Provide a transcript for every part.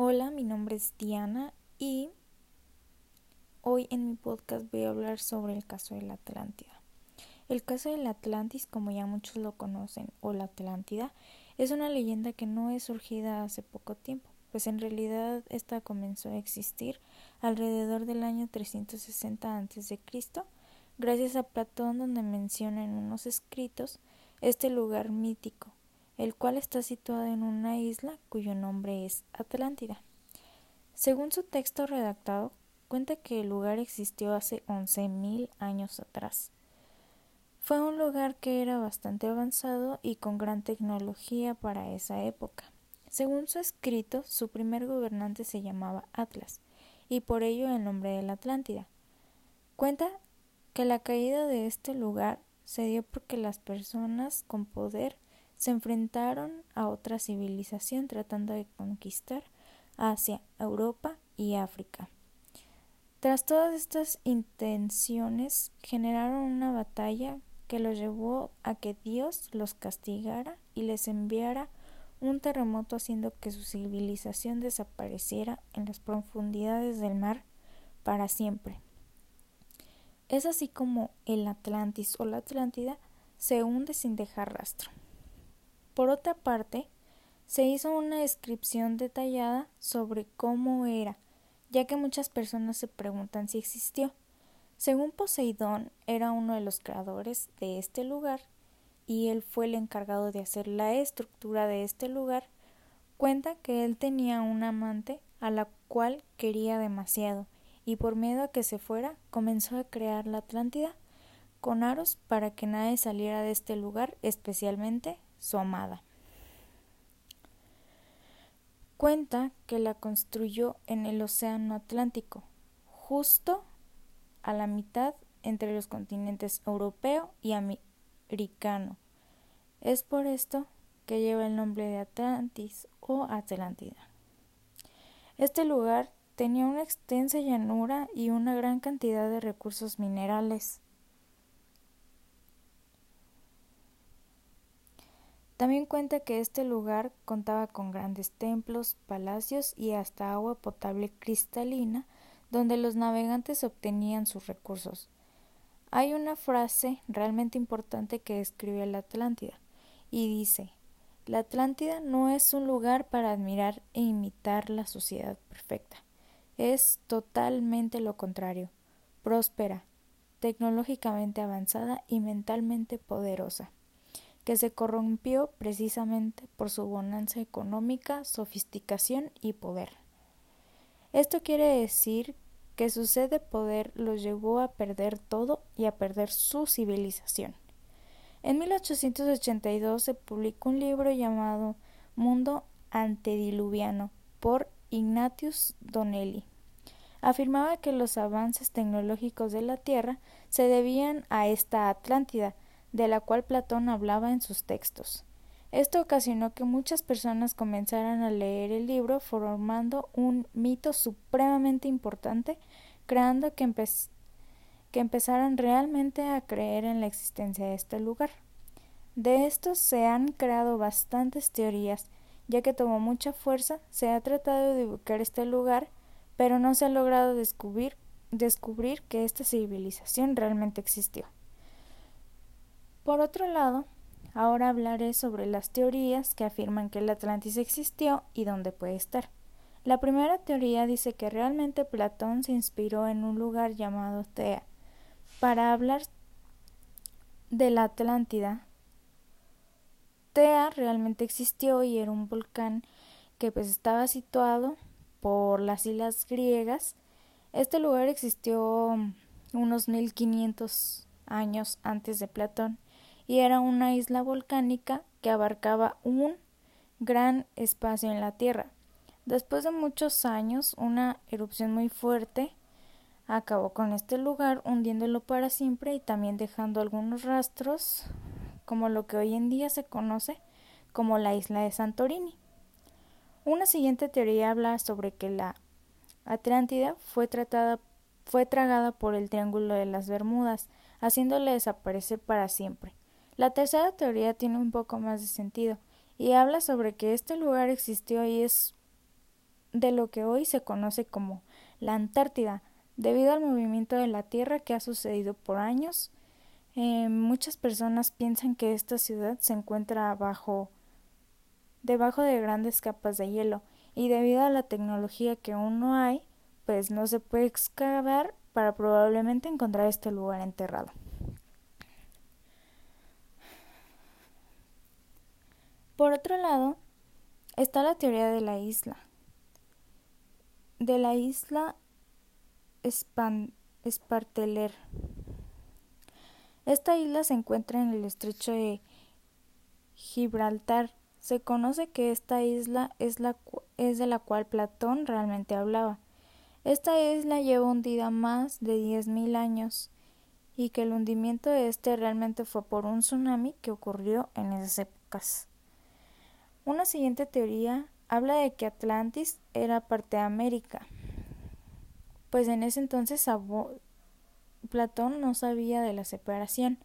Hola, mi nombre es Diana y hoy en mi podcast voy a hablar sobre el caso de la Atlántida. El caso del Atlantis, como ya muchos lo conocen, o la Atlántida, es una leyenda que no es surgida hace poco tiempo, pues en realidad esta comenzó a existir alrededor del año 360 a.C., gracias a Platón donde menciona en unos escritos este lugar mítico el cual está situado en una isla cuyo nombre es Atlántida. Según su texto redactado, cuenta que el lugar existió hace 11.000 años atrás. Fue un lugar que era bastante avanzado y con gran tecnología para esa época. Según su escrito, su primer gobernante se llamaba Atlas, y por ello el nombre de la Atlántida. Cuenta que la caída de este lugar se dio porque las personas con poder se enfrentaron a otra civilización tratando de conquistar Asia, Europa y África. Tras todas estas intenciones generaron una batalla que los llevó a que Dios los castigara y les enviara un terremoto haciendo que su civilización desapareciera en las profundidades del mar para siempre. Es así como el Atlantis o la Atlántida se hunde sin dejar rastro. Por otra parte, se hizo una descripción detallada sobre cómo era, ya que muchas personas se preguntan si existió. Según Poseidón, era uno de los creadores de este lugar y él fue el encargado de hacer la estructura de este lugar, cuenta que él tenía una amante a la cual quería demasiado y por miedo a que se fuera comenzó a crear la Atlántida con aros para que nadie saliera de este lugar, especialmente su amada. Cuenta que la construyó en el Océano Atlántico, justo a la mitad entre los continentes europeo y americano. Es por esto que lleva el nombre de Atlantis o Atlántida. Este lugar tenía una extensa llanura y una gran cantidad de recursos minerales. También cuenta que este lugar contaba con grandes templos, palacios y hasta agua potable cristalina donde los navegantes obtenían sus recursos. Hay una frase realmente importante que describe la Atlántida y dice La Atlántida no es un lugar para admirar e imitar la sociedad perfecta. Es totalmente lo contrario, próspera, tecnológicamente avanzada y mentalmente poderosa que se corrompió precisamente por su bonanza económica, sofisticación y poder. Esto quiere decir que su sed de poder los llevó a perder todo y a perder su civilización. En 1882 se publicó un libro llamado Mundo antediluviano por Ignatius Donnelly. Afirmaba que los avances tecnológicos de la Tierra se debían a esta Atlántida, de la cual Platón hablaba en sus textos. Esto ocasionó que muchas personas comenzaran a leer el libro formando un mito supremamente importante, creando que, que empezaran realmente a creer en la existencia de este lugar. De estos se han creado bastantes teorías, ya que tomó mucha fuerza, se ha tratado de ubicar este lugar, pero no se ha logrado descubrir, descubrir que esta civilización realmente existió. Por otro lado, ahora hablaré sobre las teorías que afirman que el Atlantis existió y dónde puede estar. La primera teoría dice que realmente Platón se inspiró en un lugar llamado Tea para hablar de la Atlántida. Tea realmente existió y era un volcán que pues estaba situado por las islas griegas. Este lugar existió unos 1500 años antes de Platón y era una isla volcánica que abarcaba un gran espacio en la Tierra. Después de muchos años, una erupción muy fuerte acabó con este lugar, hundiéndolo para siempre y también dejando algunos rastros, como lo que hoy en día se conoce como la isla de Santorini. Una siguiente teoría habla sobre que la Atlántida fue tragada por el Triángulo de las Bermudas, haciéndole desaparecer para siempre. La tercera teoría tiene un poco más de sentido y habla sobre que este lugar existió y es de lo que hoy se conoce como la Antártida, debido al movimiento de la Tierra que ha sucedido por años. Eh, muchas personas piensan que esta ciudad se encuentra abajo, debajo de grandes capas de hielo y debido a la tecnología que aún no hay, pues no se puede excavar para probablemente encontrar este lugar enterrado. Por otro lado, está la teoría de la isla. De la isla Esparteler. Esta isla se encuentra en el estrecho de Gibraltar. Se conoce que esta isla es, la, es de la cual Platón realmente hablaba. Esta isla lleva hundida más de 10.000 años y que el hundimiento de este realmente fue por un tsunami que ocurrió en esas épocas. Una siguiente teoría habla de que Atlantis era parte de América, pues en ese entonces Platón no sabía de la separación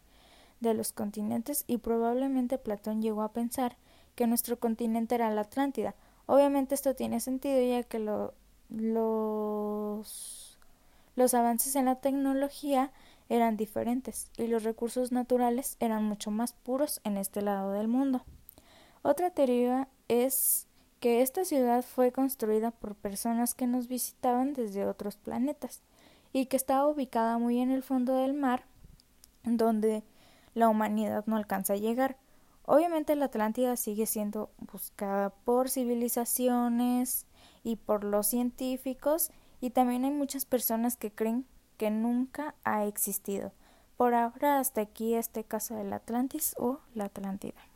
de los continentes y probablemente Platón llegó a pensar que nuestro continente era la Atlántida. Obviamente esto tiene sentido ya que lo los, los avances en la tecnología eran diferentes y los recursos naturales eran mucho más puros en este lado del mundo. Otra teoría es que esta ciudad fue construida por personas que nos visitaban desde otros planetas y que estaba ubicada muy en el fondo del mar donde la humanidad no alcanza a llegar. Obviamente la Atlántida sigue siendo buscada por civilizaciones y por los científicos y también hay muchas personas que creen que nunca ha existido. Por ahora hasta aquí este caso del Atlantis o la Atlántida.